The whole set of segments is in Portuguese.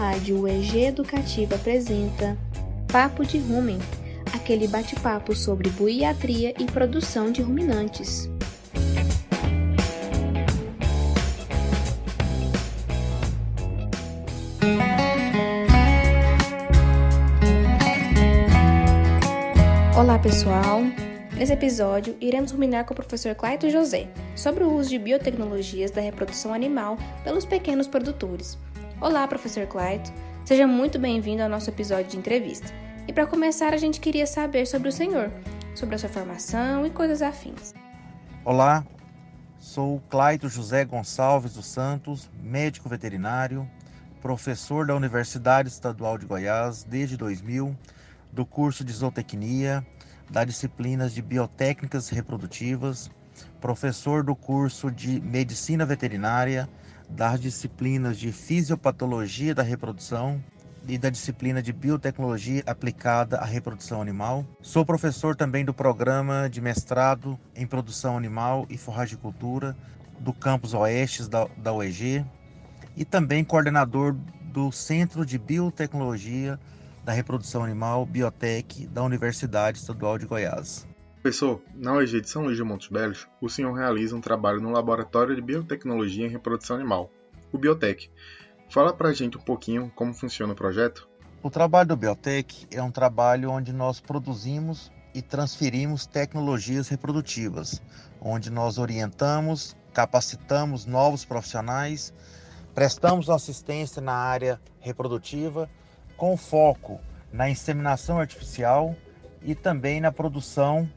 rádio UEG Educativa apresenta Papo de Rumen, aquele bate-papo sobre buiatria e produção de ruminantes. Olá pessoal, Nesse episódio, iremos ruminar com o professor Claito José sobre o uso de biotecnologias da reprodução animal pelos pequenos produtores. Olá, professor Claito. Seja muito bem-vindo ao nosso episódio de entrevista. E para começar, a gente queria saber sobre o senhor, sobre a sua formação e coisas afins. Olá, sou Claito José Gonçalves dos Santos, médico veterinário, professor da Universidade Estadual de Goiás desde 2000, do curso de zootecnia das disciplinas de biotécnicas reprodutivas, professor do curso de medicina veterinária, das disciplinas de fisiopatologia da reprodução e da disciplina de biotecnologia aplicada à reprodução animal. Sou professor também do programa de mestrado em produção animal e forragicultura do campus Oestes da, da UEG e também coordenador do Centro de Biotecnologia da Reprodução Animal Biotech da Universidade Estadual de Goiás. Professor, na UEG de São Luís de Montes Belos, o senhor realiza um trabalho no Laboratório de Biotecnologia em Reprodução Animal, o Biotech. Fala pra gente um pouquinho como funciona o projeto. O trabalho do Biotech é um trabalho onde nós produzimos e transferimos tecnologias reprodutivas, onde nós orientamos, capacitamos novos profissionais, prestamos assistência na área reprodutiva com foco na inseminação artificial e também na produção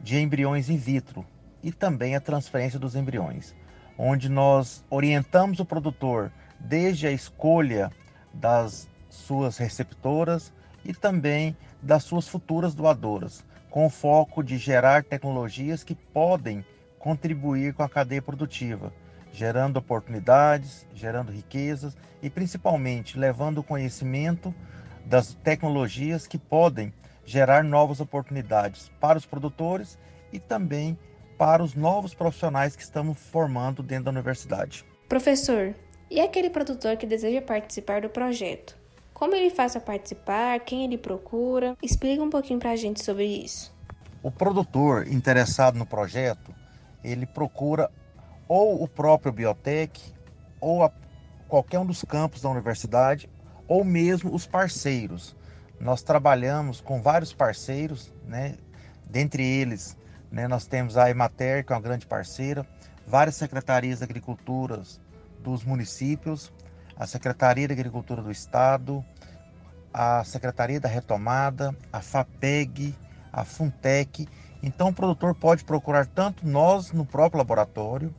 de embriões in vitro e também a transferência dos embriões, onde nós orientamos o produtor desde a escolha das suas receptoras e também das suas futuras doadoras, com foco de gerar tecnologias que podem contribuir com a cadeia produtiva, gerando oportunidades, gerando riquezas e principalmente levando o conhecimento das tecnologias que podem gerar novas oportunidades para os produtores e também para os novos profissionais que estamos formando dentro da universidade. Professor, e aquele produtor que deseja participar do projeto? Como ele faz para participar? Quem ele procura? Explica um pouquinho para a gente sobre isso. O produtor interessado no projeto, ele procura ou o próprio biotech, ou a, qualquer um dos campos da universidade, ou mesmo os parceiros. Nós trabalhamos com vários parceiros, né? dentre eles, né, nós temos a Emater, que é uma grande parceira, várias secretarias de agricultura dos municípios, a Secretaria de Agricultura do Estado, a Secretaria da Retomada, a FAPEG, a FUNTEC. Então, o produtor pode procurar tanto nós no próprio laboratório,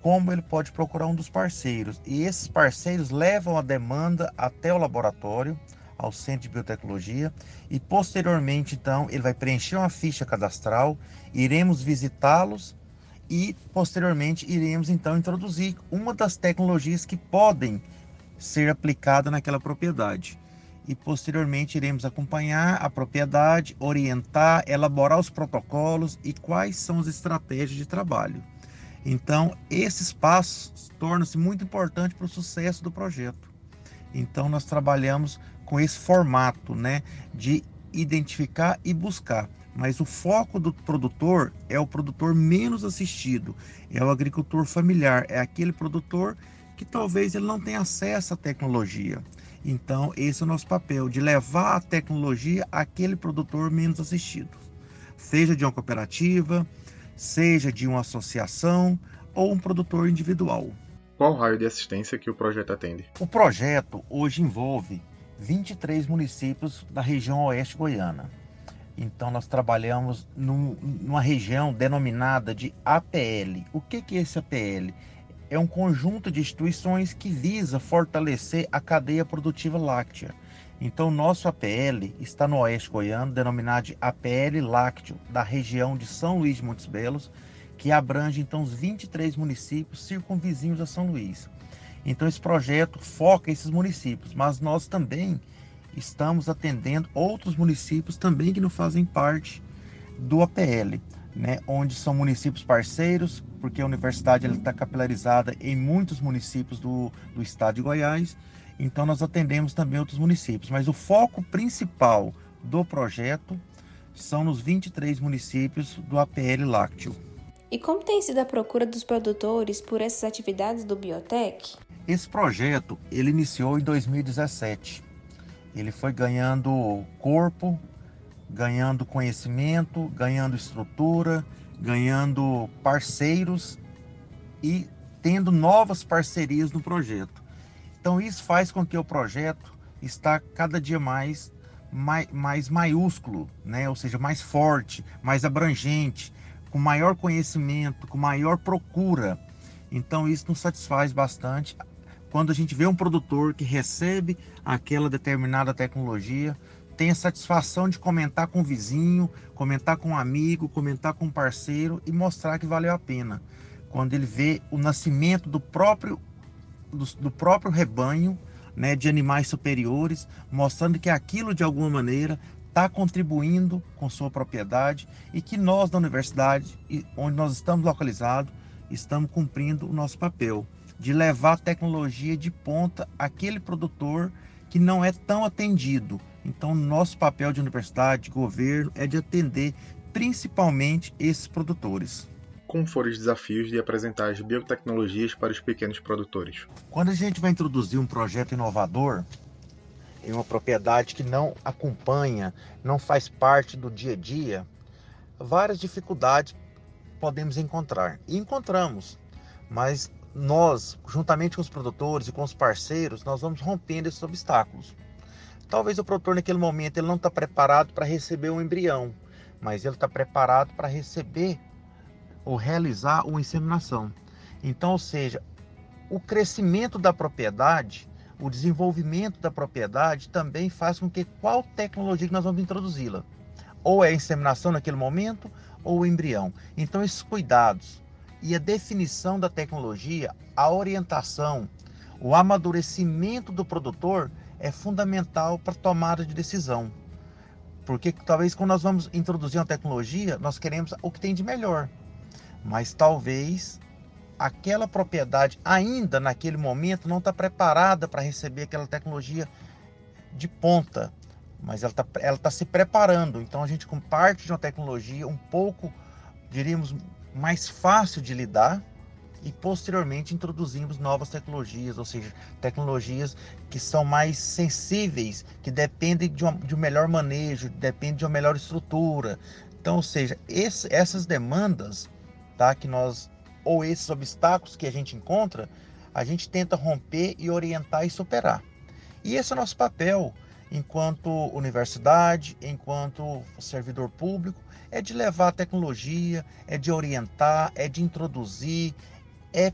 como ele pode procurar um dos parceiros. E esses parceiros levam a demanda até o laboratório, ao Centro de Biotecnologia, e posteriormente, então, ele vai preencher uma ficha cadastral, iremos visitá-los e posteriormente iremos então introduzir uma das tecnologias que podem ser aplicada naquela propriedade. E posteriormente iremos acompanhar a propriedade, orientar, elaborar os protocolos e quais são as estratégias de trabalho. Então, esses passos tornam-se muito importantes para o sucesso do projeto. Então, nós trabalhamos com esse formato né, de identificar e buscar. Mas o foco do produtor é o produtor menos assistido, é o agricultor familiar, é aquele produtor que talvez ele não tenha acesso à tecnologia. Então, esse é o nosso papel, de levar a tecnologia àquele produtor menos assistido. Seja de uma cooperativa, seja de uma associação ou um produtor individual. Qual raio de assistência que o projeto atende? O projeto hoje envolve 23 municípios da região oeste goiana. Então nós trabalhamos num, numa região denominada de APL. O que, que é esse APL? É um conjunto de instituições que visa fortalecer a cadeia produtiva láctea. Então, nosso APL está no Oeste Goiano, denominado de APL Lácteo, da região de São Luís de Montes Belos, que abrange então os 23 municípios circunvizinhos a São Luís. Então, esse projeto foca esses municípios, mas nós também estamos atendendo outros municípios também que não fazem parte do APL, né? onde são municípios parceiros, porque a universidade está capilarizada em muitos municípios do, do estado de Goiás então nós atendemos também outros municípios, mas o foco principal do projeto são nos 23 municípios do APL Lácteo. E como tem sido a procura dos produtores por essas atividades do Biotech? Esse projeto ele iniciou em 2017. Ele foi ganhando corpo, ganhando conhecimento, ganhando estrutura, ganhando parceiros e tendo novas parcerias no projeto. Então isso faz com que o projeto está cada dia mais mais, mais maiúsculo, né? ou seja, mais forte, mais abrangente, com maior conhecimento, com maior procura. Então isso nos satisfaz bastante quando a gente vê um produtor que recebe aquela determinada tecnologia, tem a satisfação de comentar com o vizinho, comentar com um amigo, comentar com um parceiro e mostrar que valeu a pena. Quando ele vê o nascimento do próprio do, do próprio rebanho né, de animais superiores, mostrando que aquilo de alguma maneira está contribuindo com sua propriedade e que nós da universidade, onde nós estamos localizados, estamos cumprindo o nosso papel de levar tecnologia de ponta àquele produtor que não é tão atendido. Então, nosso papel de universidade, de governo, é de atender principalmente esses produtores como foram os desafios de apresentar as biotecnologias para os pequenos produtores? Quando a gente vai introduzir um projeto inovador em uma propriedade que não acompanha, não faz parte do dia a dia, várias dificuldades podemos encontrar. E encontramos, mas nós, juntamente com os produtores e com os parceiros, nós vamos rompendo esses obstáculos. Talvez o produtor naquele momento ele não está preparado para receber um embrião, mas ele está preparado para receber ou realizar uma inseminação. Então, ou seja, o crescimento da propriedade, o desenvolvimento da propriedade também faz com que qual tecnologia que nós vamos introduzi-la. Ou é a inseminação naquele momento, ou o embrião. Então, esses cuidados e a definição da tecnologia, a orientação, o amadurecimento do produtor é fundamental para tomada de decisão. Porque talvez quando nós vamos introduzir uma tecnologia, nós queremos o que tem de melhor mas talvez aquela propriedade ainda naquele momento não está preparada para receber aquela tecnologia de ponta, mas ela está ela tá se preparando. Então a gente com parte de uma tecnologia um pouco, diríamos, mais fácil de lidar e posteriormente introduzimos novas tecnologias, ou seja, tecnologias que são mais sensíveis, que dependem de, uma, de um melhor manejo, dependem de uma melhor estrutura. Então, ou seja, esse, essas demandas tá? Que nós ou esses obstáculos que a gente encontra, a gente tenta romper e orientar e superar. E esse é o nosso papel enquanto universidade, enquanto servidor público, é de levar a tecnologia, é de orientar, é de introduzir, é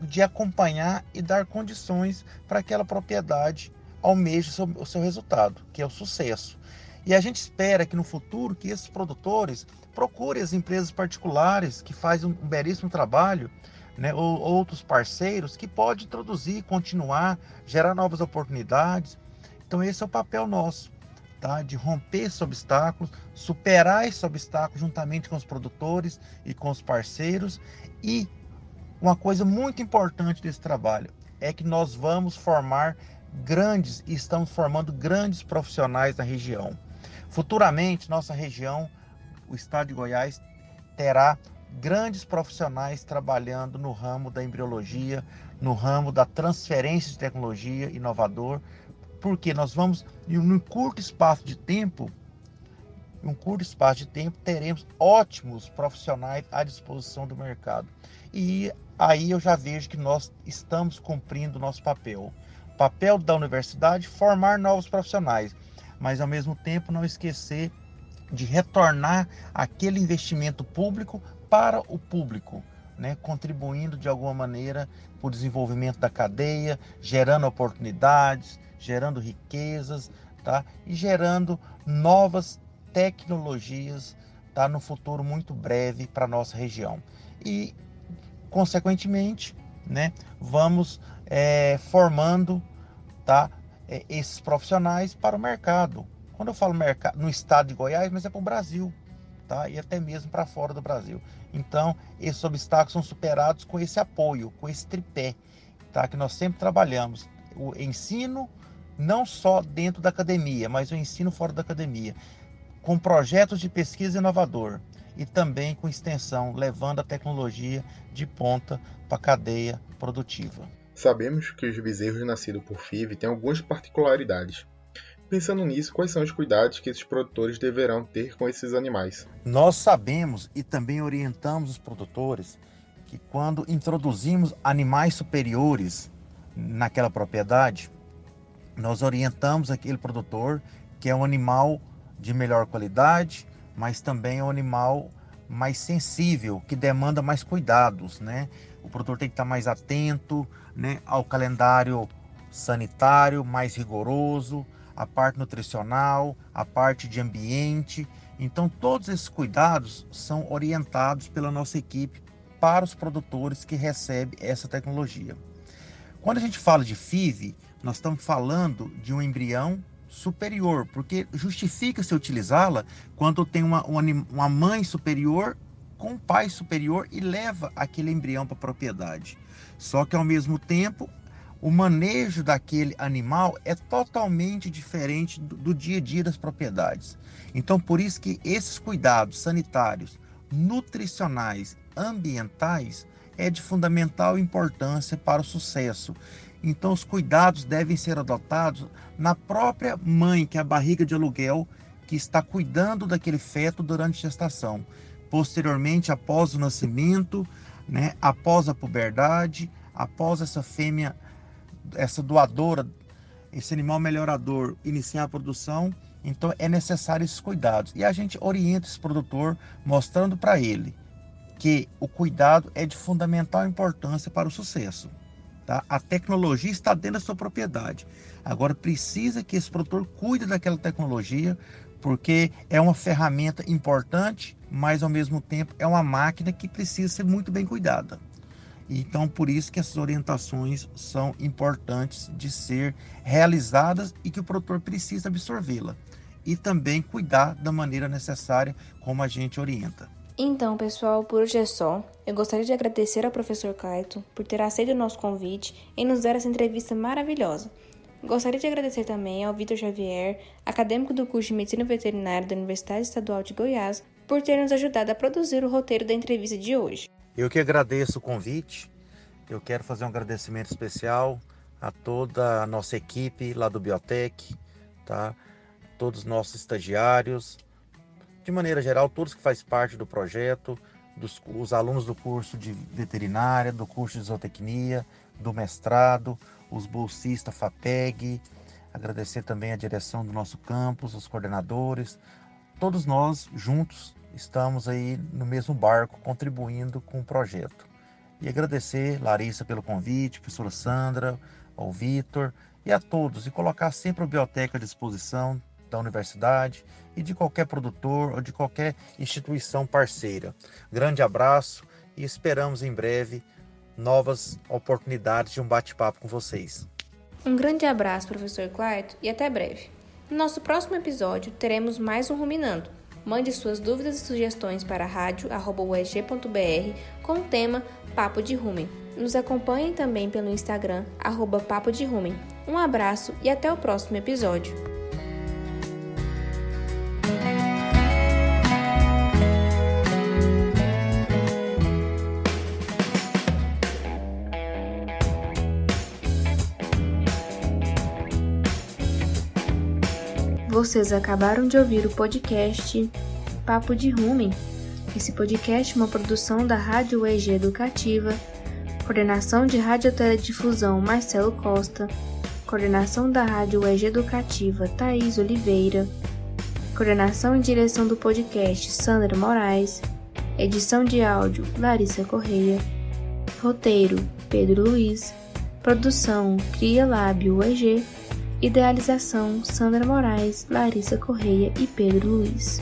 de acompanhar e dar condições para aquela propriedade almeje o seu, resultado, que é o sucesso. E a gente espera que no futuro que esses produtores procurem as empresas particulares que fazem um belíssimo trabalho, né, ou outros parceiros que podem introduzir, continuar, gerar novas oportunidades. Então esse é o papel nosso, tá? De romper esses obstáculos, superar esses obstáculos juntamente com os produtores e com os parceiros. E uma coisa muito importante desse trabalho é que nós vamos formar grandes e estamos formando grandes profissionais na região. Futuramente, nossa região, o estado de Goiás, terá grandes profissionais trabalhando no ramo da embriologia, no ramo da transferência de tecnologia inovador, porque nós vamos, em um curto espaço de tempo, em um curto espaço de tempo, teremos ótimos profissionais à disposição do mercado. E aí eu já vejo que nós estamos cumprindo o nosso papel. O papel da universidade formar novos profissionais mas ao mesmo tempo não esquecer de retornar aquele investimento público para o público, né? contribuindo de alguma maneira para o desenvolvimento da cadeia, gerando oportunidades, gerando riquezas tá? e gerando novas tecnologias tá? no futuro muito breve para a nossa região. E, consequentemente, né? vamos é, formando tá? é, esses profissionais para o mercado. Quando eu falo mercado, no estado de Goiás, mas é para o Brasil, tá? E até mesmo para fora do Brasil. Então, esses obstáculos são superados com esse apoio, com esse tripé, tá? Que nós sempre trabalhamos. o ensino não só dentro da academia, mas o ensino fora da academia, com projetos de pesquisa inovador e também com extensão, levando a tecnologia de ponta para a cadeia produtiva. Sabemos que os bezerros nascidos por FIV têm algumas particularidades. Pensando nisso, quais são os cuidados que esses produtores deverão ter com esses animais? Nós sabemos e também orientamos os produtores que quando introduzimos animais superiores naquela propriedade, nós orientamos aquele produtor que é um animal de melhor qualidade, mas também é um animal mais sensível, que demanda mais cuidados, né? O produtor tem que estar mais atento, né, ao calendário sanitário mais rigoroso, a parte nutricional, a parte de ambiente. Então, todos esses cuidados são orientados pela nossa equipe para os produtores que recebem essa tecnologia. Quando a gente fala de FIV, nós estamos falando de um embrião superior, porque justifica-se utilizá-la quando tem uma, uma mãe superior com um pai superior e leva aquele embrião para a propriedade. Só que ao mesmo tempo, o manejo daquele animal é totalmente diferente do, do dia a dia das propriedades. Então, por isso que esses cuidados sanitários, nutricionais, ambientais é de fundamental importância para o sucesso. Então, os cuidados devem ser adotados na própria mãe, que é a barriga de aluguel, que está cuidando daquele feto durante a gestação. Posteriormente, após o nascimento, né, após a puberdade, após essa fêmea, essa doadora, esse animal melhorador iniciar a produção, então é necessário esses cuidados. E a gente orienta esse produtor mostrando para ele que o cuidado é de fundamental importância para o sucesso. Tá? A tecnologia está dentro da sua propriedade. Agora precisa que esse produtor cuide daquela tecnologia, porque é uma ferramenta importante, mas ao mesmo tempo é uma máquina que precisa ser muito bem cuidada. Então, por isso que essas orientações são importantes de ser realizadas e que o produtor precisa absorvê-la. E também cuidar da maneira necessária como a gente orienta. Então, pessoal, por hoje é só. Eu gostaria de agradecer ao professor Caito por ter aceito o nosso convite e nos dar essa entrevista maravilhosa. Gostaria de agradecer também ao Vitor Xavier, acadêmico do curso de Medicina Veterinária da Universidade Estadual de Goiás, por ter nos ajudado a produzir o roteiro da entrevista de hoje. Eu que agradeço o convite. Eu quero fazer um agradecimento especial a toda a nossa equipe lá do Biotech, tá? Todos os nossos estagiários, de maneira geral, todos que fazem parte do projeto, dos, os alunos do curso de veterinária, do curso de zootecnia, do mestrado, os bolsistas FAPEG, agradecer também a direção do nosso campus, os coordenadores, todos nós juntos estamos aí no mesmo barco contribuindo com o projeto. E agradecer Larissa pelo convite, professora Sandra, ao Vitor e a todos e colocar sempre o Biblioteca à disposição da universidade e de qualquer produtor ou de qualquer instituição parceira. Grande abraço e esperamos em breve novas oportunidades de um bate-papo com vocês. Um grande abraço, professor Clarto, e até breve. No nosso próximo episódio teremos mais um Ruminando. Mande suas dúvidas e sugestões para rádio.usg.br com o tema Papo de Rumen. Nos acompanhem também pelo Instagram, arroba Papo de Rumen. Um abraço e até o próximo episódio. Vocês acabaram de ouvir o podcast Papo de Rumen. Esse podcast é uma produção da Rádio UEG Educativa, coordenação de Radioteledifusão Marcelo Costa, coordenação da Rádio UEG Educativa Thaís Oliveira, coordenação e direção do podcast Sandra Moraes, edição de áudio Larissa Correia, roteiro Pedro Luiz, produção Cria Lábio UEG Idealização: Sandra Moraes, Larissa Correia e Pedro Luiz.